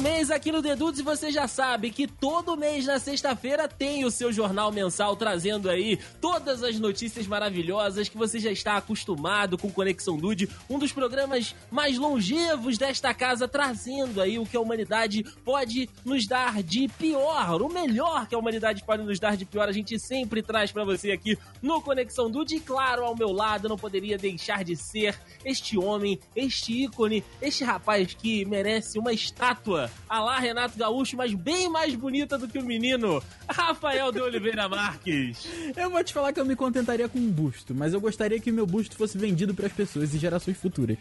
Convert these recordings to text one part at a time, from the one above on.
mês aqui no Dedutos e você já sabe que todo mês na sexta-feira tem o seu jornal mensal trazendo aí todas as notícias maravilhosas que você já está acostumado com Conexão Dude, um dos programas mais longevos desta casa, trazendo aí o que a humanidade pode nos dar de pior, o melhor que a humanidade pode nos dar de pior, a gente sempre traz para você aqui no Conexão Dude. E claro, ao meu lado não poderia deixar de ser este homem, este ícone, este rapaz que merece uma estátua a lá Renato Gaúcho, mas bem mais bonita do que o menino, Rafael de Oliveira Marques. Eu vou te falar que eu me contentaria com um busto, mas eu gostaria que o meu busto fosse vendido para as pessoas e gerações futuras.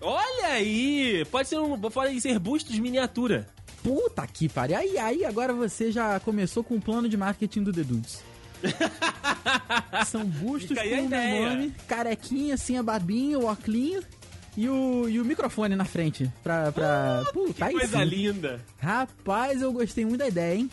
Olha aí! Pode ser um. Pode ser bustos miniatura. Puta que pariu. Aí, aí, agora você já começou com o plano de marketing do The Dudes. São bustos com o meu nome, carequinha, assim, a barbinha, o óculos e o, e o microfone na frente. Pra. pra... Puta, aí Ah, Coisa sim. linda. Rapaz, eu gostei muito da ideia, hein?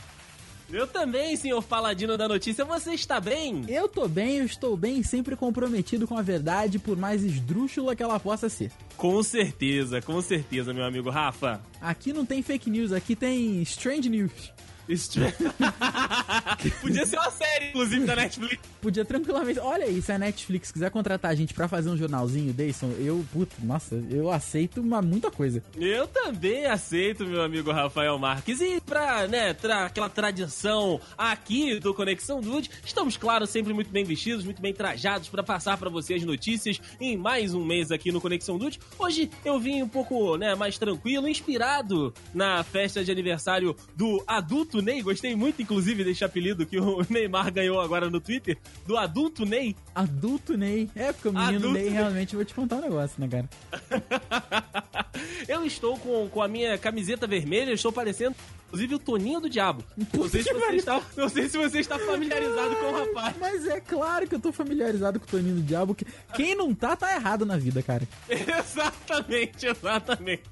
Eu também, senhor Paladino da Notícia. Você está bem? Eu tô bem, eu estou bem, sempre comprometido com a verdade, por mais esdrúxula que ela possa ser. Com certeza, com certeza, meu amigo Rafa. Aqui não tem fake news, aqui tem strange news. Isso- Podia ser uma série, inclusive, da Netflix. Podia tranquilamente. Olha aí, se a Netflix quiser contratar a gente pra fazer um jornalzinho, Deison, eu, puta, nossa, eu aceito uma, muita coisa. Eu também aceito, meu amigo Rafael Marques. E pra, né, tra aquela tradição aqui do Conexão Dude, estamos, claro, sempre muito bem vestidos, muito bem trajados pra passar pra você as notícias em mais um mês aqui no Conexão Dude. Hoje eu vim um pouco, né, mais tranquilo, inspirado na festa de aniversário do adulto Ney. Gostei muito, inclusive, desse apelido que o Neymar ganhou agora no Twitter, do adulto Ney. Adulto Ney. É, porque o menino Adulto Ney Ney. realmente vou te contar um negócio, né, cara? eu estou com, com a minha camiseta vermelha, estou parecendo, inclusive, o Toninho do Diabo. Não sei, se você está, não sei se você está familiarizado com o rapaz. Mas é claro que eu tô familiarizado com o Toninho do Diabo. Que... Quem não tá, tá errado na vida, cara. Exatamente, exatamente.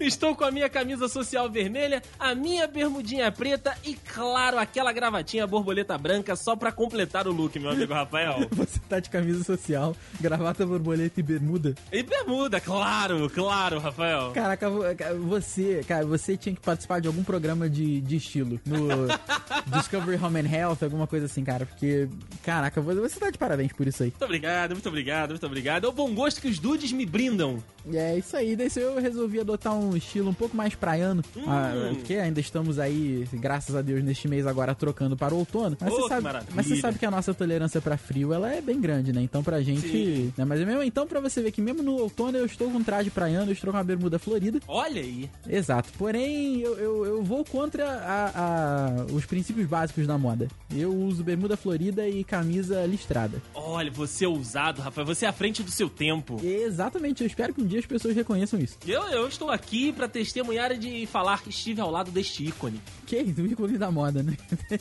Estou com a minha camisa social vermelha, a minha bermudinha preta e, claro, aquela gravatinha borboleta branca só pra completar o look, meu amigo Rafael. Você tá de camisa social, gravata, borboleta e bermuda. E bermuda, claro, claro, Rafael. Caraca, vo- você, cara, você tinha que participar de algum programa de, de estilo no Discovery Home and Health, alguma coisa assim, cara, porque, caraca, vo- você tá de parabéns por isso aí. Muito obrigado, muito obrigado, muito obrigado. É o bom gosto que os dudes me brindam. É isso aí, daí eu resolvi adotar um estilo um pouco mais praiano, Hum. ah, porque ainda estamos aí, graças a Deus, neste mês agora trocando para o outono. Mas, Oh, você, sabe, mas você sabe que a nossa tolerância para frio, ela é bem grande, né? Então pra gente... Sim. Né? Mas mesmo, então pra você ver que mesmo no outono eu estou com um traje praiano, eu estou com uma bermuda florida, Olha aí. Exato. Porém, eu, eu, eu vou contra a, a- os princípios básicos da moda. Eu uso bermuda florida e camisa listrada. Olha, você é ousado, Rafael. Você é à frente do seu tempo. Exatamente. Eu espero que um dia as pessoas reconheçam isso. Eu, eu estou aqui pra testemunhar e de falar que estive ao lado deste ícone. Que é o ícone da moda, né?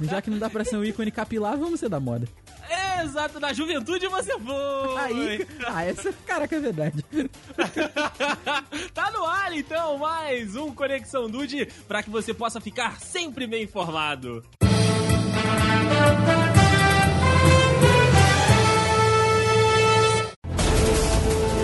É. Já que não dá pra ser um ícone capilar, vamos ser da moda. Exato, na juventude você foi. Aí, ah, essa, caraca, é verdade. tá no ar então mais um Conexão Dude para que você possa ficar sempre bem informado.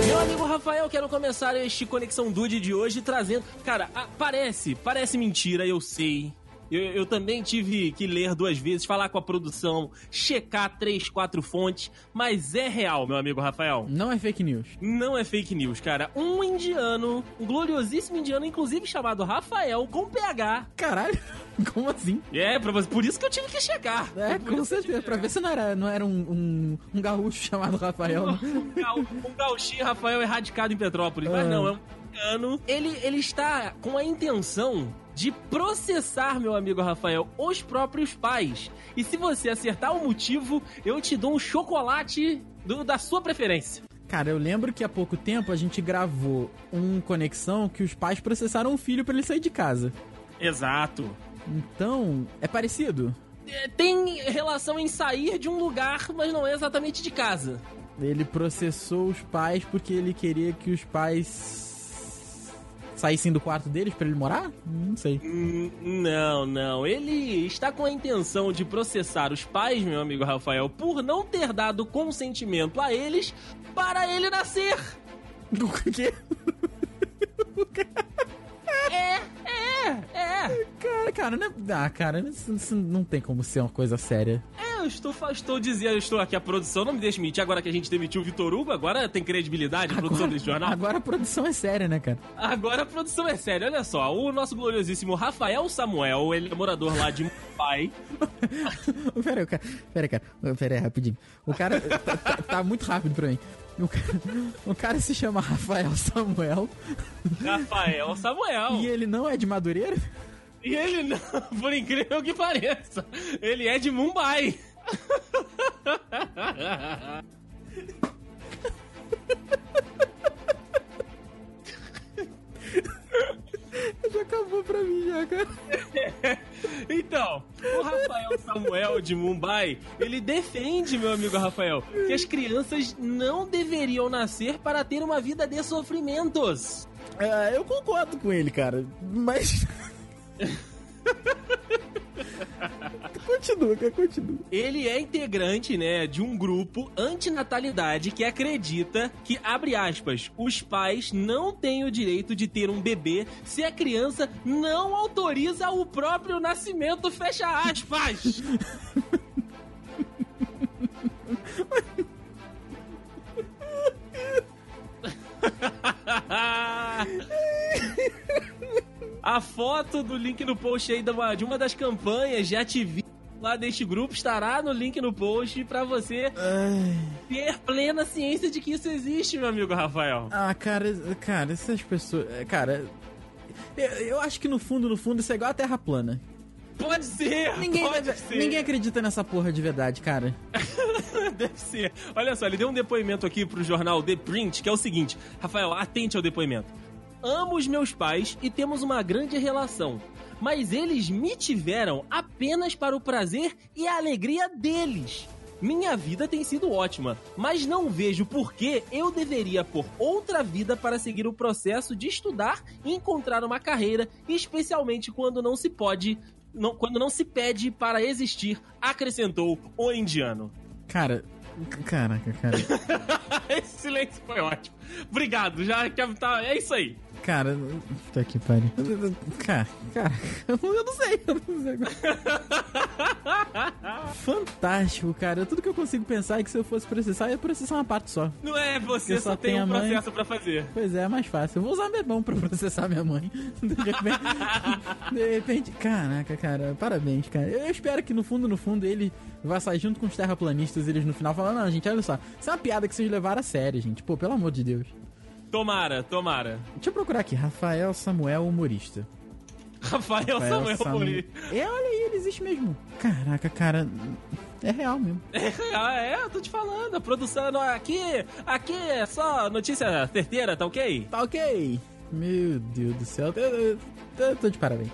Meu amigo Rafael, quero começar este Conexão Dude de hoje trazendo. Cara, parece, parece mentira, eu sei. Eu, eu também tive que ler duas vezes, falar com a produção, checar três, quatro fontes, mas é real, meu amigo Rafael. Não é fake news. Não é fake news, cara. Um indiano, um gloriosíssimo indiano, inclusive chamado Rafael, com PH. Caralho, como assim? É, pra por isso que eu tive que checar. É, com certeza. Pra ver se não era, não era um, um, um gaúcho chamado Rafael. né? Um, gau, um gauchinho Rafael erradicado em Petrópolis. Mas Ah. não, é um indiano. Ele, ele está com a intenção de processar, meu amigo Rafael, os próprios pais. E se você acertar o motivo, eu te dou um chocolate do- da sua preferência. Cara, eu lembro que há pouco tempo a gente gravou um conexão que os pais processaram o filho pra ele sair de casa. Exato. Então, é parecido. É, Tem relação em sair de um lugar, mas não é exatamente de casa. Ele processou os pais porque ele queria que os pais saíssem do quarto deles pra ele morar? Não sei. Hum, Não, não. Ele está com a intenção de processar os pais, meu amigo Rafael, por não ter dado consentimento a eles para ele nascer. O quê? É, é, é. Cara, cara, é... Ah, cara, isso, isso não tem como ser uma coisa séria. Eu estou, fa- estou dizendo, eu estou aqui, a produção não me deixa mentir, agora que a gente demitiu o Vitor Hugo, agora tem credibilidade a produção desse jornal. agora a produção é séria, né, cara? Agora a produção é séria, olha só, o nosso gloriosíssimo Rafael Samuel, ele é morador lá de Mumbai. Pera aí, o cara. Pera aí, cara. Pera aí, rapidinho. O cara tá, tá- tá muito rápido pra mim. O cara, o cara se chama Rafael Samuel Rafael Samuel. e ele não é de Madureira? E ele não, por incrível que pareça, ele é de Mumbai. Já acabou pra mim, já, cara. Então, o Rafael Samuel de Mumbai, ele defende, meu amigo Rafael, que as crianças não deveriam nascer para ter uma vida de sofrimentos. É, eu concordo com ele, cara. Mas. continua, continua. Ele é integrante, né, de um grupo antinatalidade que acredita que, abre aspas, os pais não têm o direito de ter um bebê se a criança não autoriza o próprio nascimento, fecha aspas. A foto do link no post aí de uma, de uma das campanhas de ativismo lá deste grupo estará no link no post pra você ter plena ciência de que isso existe, meu amigo Rafael. Ah, cara, cara, essas pessoas. é, Cara. Eu, eu acho que no fundo, no fundo, isso é igual a Terra plana. Pode ser, Ninguém, pode deve- ser. ninguém acredita nessa porra de verdade, cara. Deve ser. Olha só, ele deu um depoimento aqui pro jornal The Print, que é o seguinte: Rafael, atente ao depoimento. Amo os meus pais e temos uma grande relação, mas eles me tiveram apenas para o prazer e a alegria deles. Minha vida tem sido ótima, mas não vejo por que eu deveria pôr outra vida para seguir o processo de estudar e encontrar uma carreira, especialmente quando não se pode, não- quando não se pede para existir, acrescentou o indiano. Cara. Caraca, cara. Esse silêncio foi ótimo. Obrigado, já que tá. É isso aí. Cara, tá que pariu. Cara, cara, eu não sei, eu não sei. Fantástico, cara. Tudo que eu consigo pensar é que se eu fosse processar, eu ia processar uma parte só. Não é você, só, só tem um a mãe. processo pra fazer. Pois é, é mais fácil. Eu vou usar minha mão pra processar minha mãe. De repente, de repente caraca, cara, parabéns, cara. Eu espero que no fundo, no fundo, ele vai sair junto com os terraplanistas eles no final falando, não, gente, olha só, isso é uma piada que vocês levaram a sério, gente. Pô, pelo amor de Deus. Tomara, tomara. Deixa eu procurar aqui, Rafael Samuel, humorista. Rafael, Rafael Samuel Samu- Mori. É, olha aí, ele existe mesmo. Caraca, cara, é real mesmo. É, eu tô te falando. A produção não- aqui, aqui é só notícia certeira, tá ok? Tá ok. Meu Deus do céu, eu, eu- eu tô de parabéns.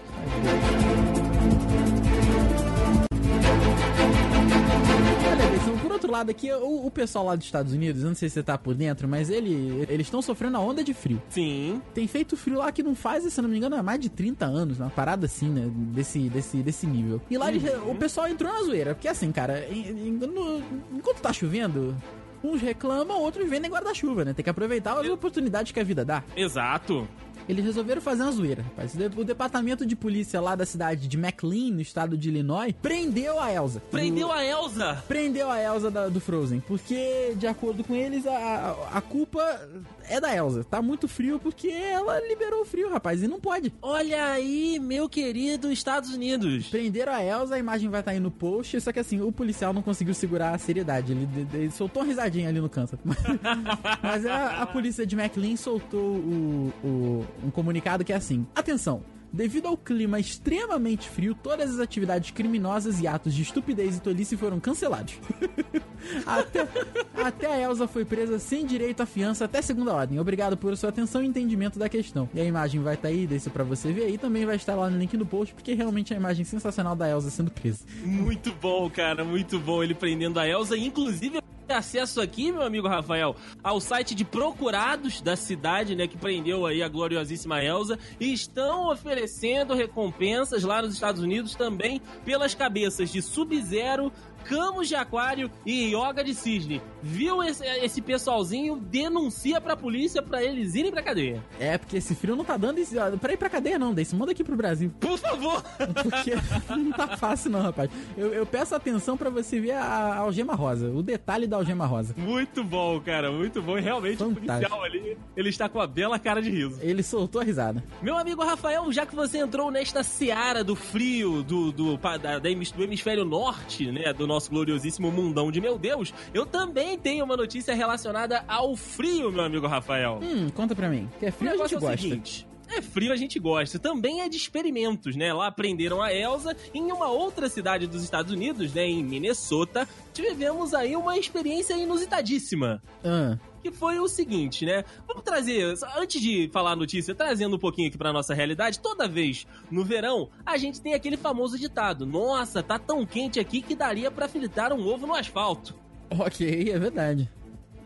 Por outro lado aqui, o, o pessoal lá dos Estados Unidos, eu não sei se você tá por dentro, mas ele, eles estão sofrendo a onda de frio. Sim. Tem feito frio lá que não faz, se não me engano, há mais de 30 anos, uma parada assim, né? Desse, desse, desse nível. E lá eles- o pessoal entrou na zoeira, porque assim, cara, em- em- no- enquanto tá chovendo, uns reclamam, outros vendem guarda-chuva, né? Tem que aproveitar as oportunidades que a vida dá. Exato. Eles resolveram fazer uma zoeira, rapaz. O de- O departamento de polícia lá da cidade de McLean, no estado de Illinois, prendeu a Elsa. Prendeu a Elsa. Prendeu a Elsa da- do Frozen, porque, de acordo com eles, a, a- culpa é da Elsa. Tá muito frio porque ela liberou o frio, rapaz, e não pode. Olha aí, meu querido Estados Unidos. Prenderam a Elsa, a imagem vai estar aí no post, só que assim, o policial não conseguiu segurar a seriedade. Ele, ele- ele soltou uma risadinha ali no canto. Mas a, a polícia de McLean soltou o- o- um comunicado que é assim: Atenção! Devido ao clima extremamente frio, todas as atividades criminosas e atos de estupidez e tolice foram cancelados. até, até a Elsa foi presa sem direito à fiança até segunda ordem. Obrigado por sua atenção e entendimento da questão. E a imagem vai estar aí, deixa pra você ver aí. Também vai estar lá no link do post, porque realmente é a imagem sensacional da Elsa sendo presa. Muito bom, cara, muito bom ele prendendo a Elsa. Inclusive, acesso aqui, meu amigo Rafael, ao site de procurados da cidade, né, que prendeu aí a gloriosíssima Elsa, e estão oferecendo recompensas lá nos Estados Unidos também pelas cabeças de Sub-Zero, Camus de Aquário e Yoga de Cisne. Viu esse, esse pessoalzinho? Denuncia pra polícia pra eles irem pra cadeia. É, porque esse frio não tá dando esse, pra ir pra cadeia, não. Desse manda aqui pro Brasil. Por favor! Porque não tá fácil, não, rapaz. Eu, eu peço atenção pra você ver a, a algema rosa, o detalhe da algema rosa. Muito bom, cara, muito bom. E realmente Fantástico. o policial ali, ele está com a bela cara de riso. Ele soltou a risada. Meu amigo Rafael, já que você entrou nesta seara do frio do, do, da- do hemisfério norte, né, do nosso gloriosíssimo mundão de meu Deus, eu também tenho uma notícia relacionada ao frio, meu amigo Rafael. Hum, conta pra mim. Que é O frio a gente é o gosta. seguinte. É frio, a gente gosta. Também é de experimentos, né? Lá aprenderam a Elsa. Em uma outra cidade dos Estados Unidos, né? Em Minnesota, tivemos aí uma experiência inusitadíssima Ah, que foi o seguinte, né? Vamos trazer, antes de falar a notícia, trazendo um pouquinho aqui pra nossa realidade, toda vez no verão, a gente tem aquele famoso ditado: Nossa, tá tão quente aqui que daria pra fritar um ovo no asfalto. ok, é verdade.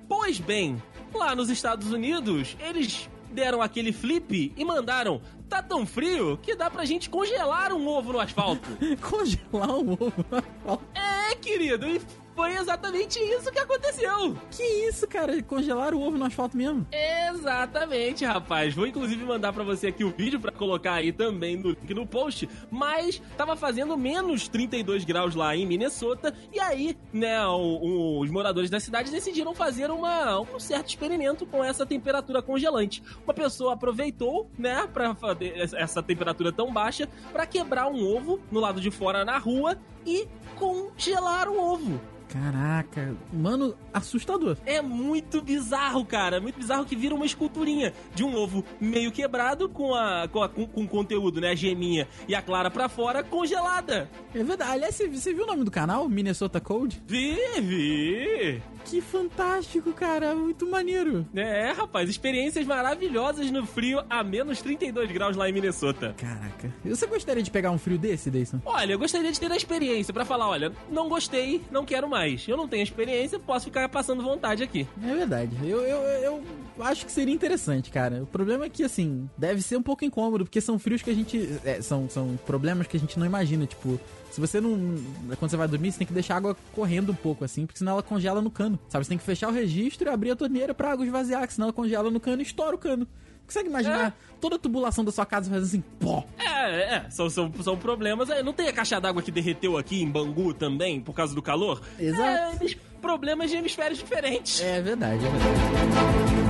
Pois bem, lá nos Estados Unidos, eles deram aquele flip e mandaram: Tá tão frio que dá pra gente congelar um ovo no asfalto. Congelar um ovo. é, querido, e foi exatamente isso que aconteceu. que isso, cara? Congelar o ovo no asfalto mesmo? Exatamente, rapaz. Vou inclusive mandar pra você aqui o vídeo pra colocar aí também no link no post. Mas tava fazendo menos 32 graus lá em Minnesota e aí, né, o- o- os moradores da cidade decidiram fazer uma, um certo experimento com essa temperatura congelante. Uma pessoa aproveitou, né, para fazer essa temperatura tão baixa pra quebrar um ovo no lado de fora na rua e congelar o ovo. Caraca, mano, assustador. É muito bizarro, cara. É muito bizarro que vira uma esculturinha de um ovo meio quebrado com a com, a, com, com conteúdo, né? A geminha e a clara pra fora congelada. É verdade. Aliás, você, você viu o nome do canal? Minnesota Code? Vi, vi. Que fantástico, cara. Muito maneiro. É, rapaz, experiências maravilhosas no frio a menos 32 graus lá em Minnesota. Caraca. Você gostaria de pegar um frio desse, Deison? Olha, eu gostaria de ter a experiência pra falar, olha, não gostei, não quero mais. Eu não tenho experiência, posso ficar passando vontade aqui. É verdade. Eu, eu, eu acho que seria interessante, cara. O problema é que, assim, deve ser um pouco incômodo, porque são frios que a gente. é, são, são problemas que a gente não imagina. Tipo, se você não. Quando você vai dormir, você tem que deixar a água correndo um pouco, assim, porque senão ela congela no cano. Sabe? Você tem que fechar o registro e abrir a torneira pra água esvaziar, que senão ela congela no cano e estoura o cano. Consegue imaginar toda a tubulação da sua casa fazendo assim, pó? É, é, são, são, são problemas. É, Não tem a caixa d'água que derreteu aqui em Bangu também, por causa do calor? Exato. É, problemas de hemisférios diferentes. É verdade, é verdade.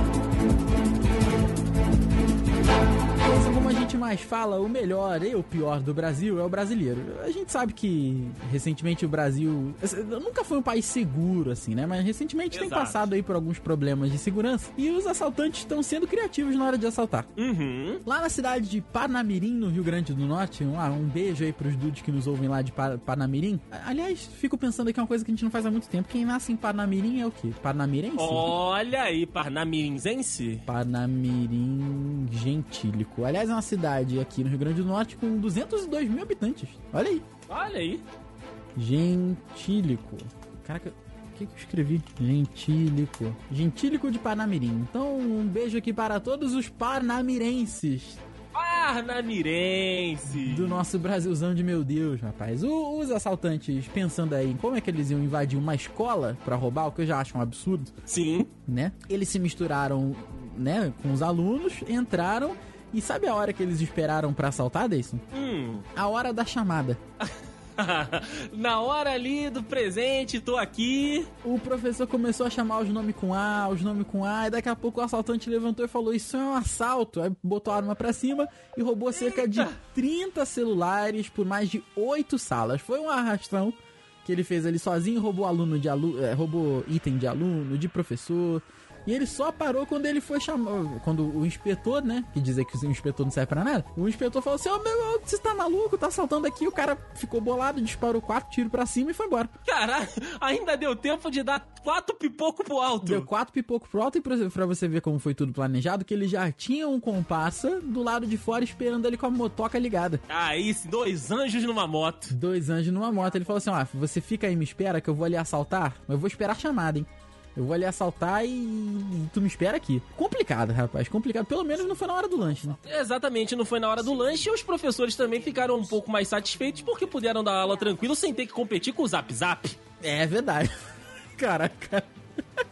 Mais fala, o melhor e o pior do Brasil é o brasileiro. A gente sabe que recentemente o Brasil nunca foi um país seguro, assim, né? Mas recentemente tem Exato. passado aí por alguns problemas de segurança e os assaltantes estão sendo criativos na hora de assaltar. Uhum. Lá na cidade de Parnamirim, no Rio Grande do Norte, um, ah, um beijo aí pros dudes que nos ouvem lá de Pa- Parnamirim. A- Aliás, fico pensando aqui uma coisa que a gente não faz há muito tempo. Quem nasce em Parnamirim é o quê? Parnamirense? Olha aí, Parnamirinzense. Parnamirim Gentílico. Aliás, é uma cidade aqui no Rio Grande do Norte com 202 mil habitantes. Olha aí. Olha aí. Gentílico. Caraca, o que, que eu escrevi? Gentílico. Gentílico de Parnamirim. Então, um beijo aqui para todos os parnamirenses Parnamirense. do nosso Brasilzão de meu Deus, rapaz. O- os assaltantes pensando aí em como é que eles iam invadir uma escola pra roubar, o que eu já acho um absurdo, Sim. né? Eles se misturaram, né, com os alunos, entraram e sabe a hora que eles esperaram pra assaltar, Deison? Hum. A hora da chamada. Na hora ali do presente, tô aqui. O professor começou a chamar os nomes com A, os nomes com A, e daqui a pouco o assaltante levantou e falou: Isso é um assalto. Aí botou a arma pra cima e roubou cerca de 30 celulares por mais de 8 salas. Foi um arrastão que ele fez ali sozinho, roubou aluno de aluno, roubou item de aluno, de professor. E ele só parou quando ele foi chamado. Quando o inspetor, né? Que dizer que o inspetor não serve pra nada. O inspetor falou assim: Ô meu, você tá maluco? Tá saltando aqui. O cara ficou bolado, disparou quatro tiros pra cima e foi embora. Caralho, ainda deu tempo de dar quatro pipocos pro alto. Deu quatro pipocos pro alto e pra, pra você ver como foi tudo planejado, que ele já tinha um comparsa do lado de fora esperando ele com a motoca ligada. Ah, isso, dois anjos numa moto. Dois anjos numa moto. Ele falou assim: ó, você fica aí, me espera que eu vou ali assaltar. Mas eu vou esperar a chamada, hein? Eu vou ali assaltar e tu me espera aqui. Complicado, rapaz, complicado. Pelo menos não foi na hora do lanche, né? Exatamente, não foi na hora do lanche e os professores também ficaram um pouco mais satisfeitos porque puderam dar aula tranquilo sem ter que competir com o Zap Zap. É verdade. Caraca.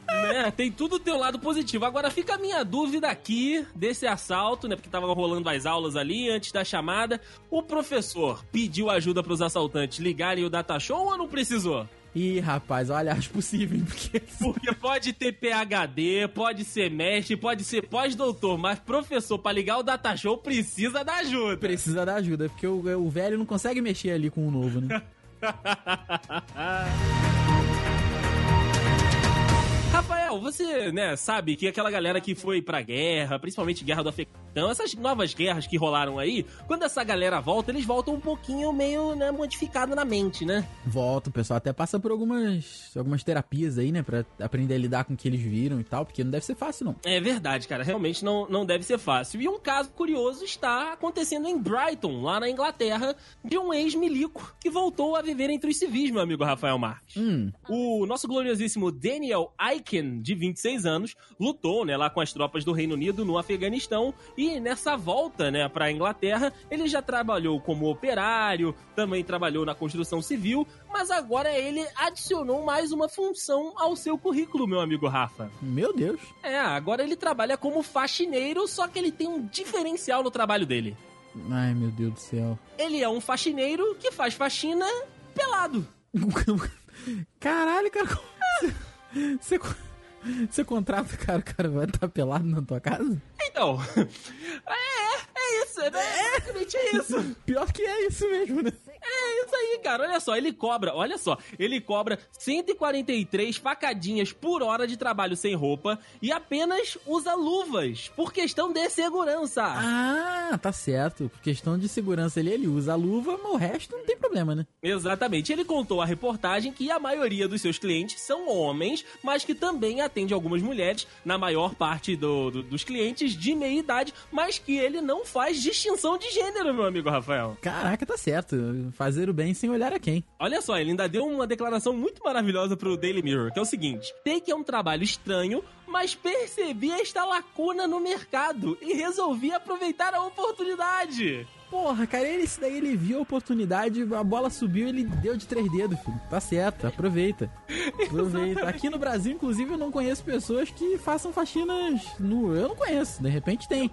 Né? Tem tudo teu lado positivo. Agora fica a minha dúvida aqui desse assalto, né? Porque tava rolando as aulas ali antes da chamada. O professor pediu ajuda para os assaltantes ligarem o data show ou não precisou? Ih, rapaz, olha, acho possível, porque... Porque pode ter PHD, pode ser mestre, pode ser pós-doutor, mas professor, pra ligar o data show, precisa da ajuda. Precisa da ajuda, porque o, o velho não consegue mexer ali com o novo, né? Rafael, você, né, sabe que aquela galera que foi pra guerra, principalmente guerra do Afeganistão, essas novas guerras que rolaram aí, quando essa galera volta, eles voltam um pouquinho meio, né, modificado na mente, né? Volta, o pessoal até passa por algumas, algumas terapias aí, né, pra aprender a lidar com o que eles viram e tal, porque não deve ser fácil, não. É verdade, cara, realmente não, não deve ser fácil. E um caso curioso está acontecendo em Brighton, lá na Inglaterra, de um ex-milico que voltou a viver entre os civis, meu amigo Rafael Marques. Hum, O nosso gloriosíssimo Daniel Aiken, de 26 anos, lutou, né, lá com as tropas do Reino Unido no Afeganistão e nessa volta, né, para a Inglaterra, ele já trabalhou como operário, também trabalhou na construção civil, mas agora ele adicionou mais uma função ao seu currículo, meu amigo Rafa. meu Deus. É, agora ele trabalha como faxineiro, só que ele tem um diferencial no trabalho dele. Ai, meu Deus do céu. Ele é um faxineiro que faz faxina pelado. Caralho, cara, você, você, contrata o cara, o cara vai estar pelado na tua casa? Então, é, é isso, né? É basicamente isso. Pior que é isso mesmo, né? É isso aí, cara. Olha só, ele cobra, olha só, ele cobra 143 facadinhas por hora de trabalho sem roupa e apenas usa luvas, por questão de segurança. Ah, tá certo. Por questão de segurança ele, ele usa a luva, mas o resto não tem problema, né? Exatamente. Ele contou à reportagem que a maioria dos seus clientes são homens, mas que também atende algumas mulheres, na maior parte do- do- dos clientes de meia idade, mas que ele não faz distinção de gênero, meu amigo Rafael. Caraca, tá certo. Fazer o bem sem olhar a quem. Olha só, ele ainda deu uma declaração muito maravilhosa pro Daily Mirror, que é o seguinte: sei que é um trabalho estranho, mas percebi esta lacuna no mercado e resolvi aproveitar a oportunidade. Porra, cara, ele, esse daí ele viu a oportunidade, a bola subiu ele deu de três dedos, filho. Tá certo, aproveita. Aproveita. Aqui no Brasil, inclusive, eu não conheço pessoas que façam faxinas nu. Eu não conheço, de repente tem.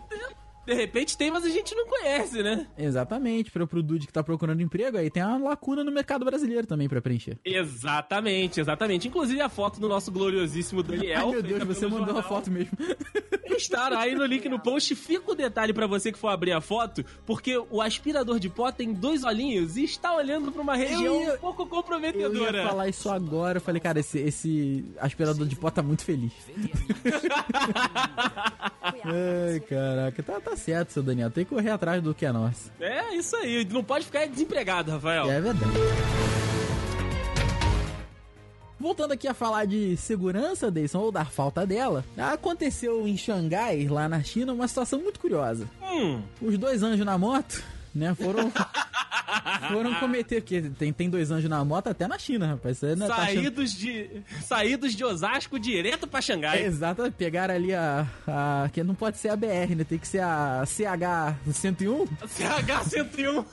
De repente tem, mas a gente não conhece, né? Exatamente, para pro Dude que tá procurando emprego, aí tem uma lacuna no mercado brasileiro também pra preencher. Exatamente, exatamente. Inclusive a foto do nosso gloriosíssimo Daniel. Ai meu Deus, você mandou a jornal, foto mesmo. Estará aí no link no post. Fica o detalhe pra você que for abrir a foto, porque o aspirador de pó tem dois olhinhos e está olhando pra uma região ia- um pouco Eu comprometedora. ia falar isso agora, eu falei, cara, esse, esse aspirador de pó tá muito feliz. Ai, caraca, tá, tá certo, seu Daniel. Tem que correr atrás do que é nosso. É, isso aí. Não pode ficar desempregado, Rafael. É verdade. Voltando aqui a falar de segurança, Deison, ou da falta dela, aconteceu em Xangai, lá na China, uma situação muito curiosa. Hum, Os dois anjos na moto, né, foram foram cometer, porque tem, tem dois anjos na moto até na China, rapaz. Você não tá achando- saídos, de, saídos de Osasco direto pra Xangai. Exato, pegaram ali a, a. Que não pode ser a BR, né? Tem que ser a CH101. CH101.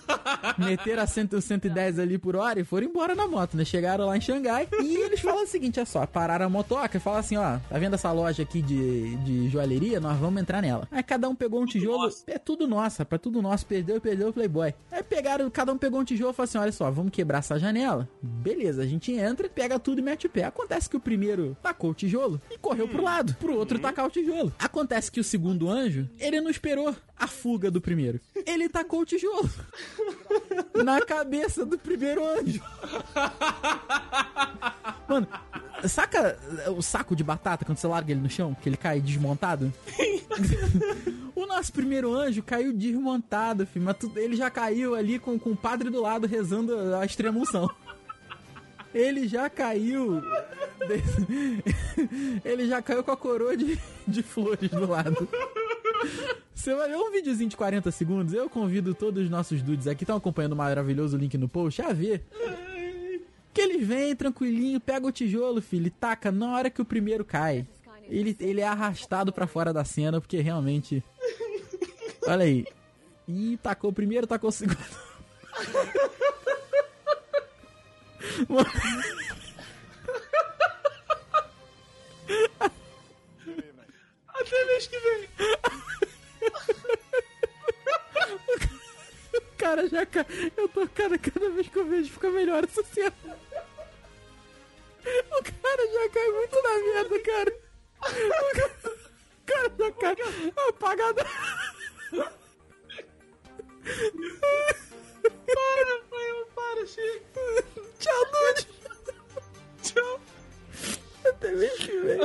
meteram a 100, 110 ali por hora e foram embora na moto, né? Chegaram lá em Xangai e eles falam o seguinte: olha só, pararam a motoca e falaram assim: ó, tá vendo essa loja aqui de, de joalheria? Nós vamos entrar nela. Aí cada um pegou um tijolo. É tudo nosso, rapaz, tudo nosso. Perdeu, perdeu o Playboy. Aí pegaram, cada um pegou um tijolo e falou assim: olha só, vamos quebrar essa janela. Beleza, a gente entra, pega tudo e mete o pé. Acontece que o primeiro tacou o tijolo e correu pro lado, pro outro tacar o tijolo. Acontece que o segundo anjo, ele não esperou a fuga do primeiro. Ele tacou o tijolo na cabeça do primeiro anjo. Mano, Saca o saco de batata quando você larga ele no chão, que ele cai desmontado? o nosso primeiro anjo caiu desmontado, filho, mas ele já caiu ali com, com o padre do lado rezando a extremunção. Ele já caiu. Ele já caiu com a coroa de, de flores do lado. Você vai ver um videozinho de 40 segundos. Eu convido todos os nossos dudes aqui que estão acompanhando o maravilhoso link no post a ver. Vem tranquilinho, pega o tijolo, filho, e taca na hora que o primeiro cai. Ele, ele é arrastado para fora da cena, porque realmente. Olha aí. E tacou o primeiro, tacou o segundo. Até mês que vem. o cara já. Eu tô cada, cada vez que eu vejo fica melhor essa cena. Já cai muito na merda, cara. O cara, já cai apagado. Para, Rafael, para, chega. Tchau, Dude. Tchau. Até mês que vem.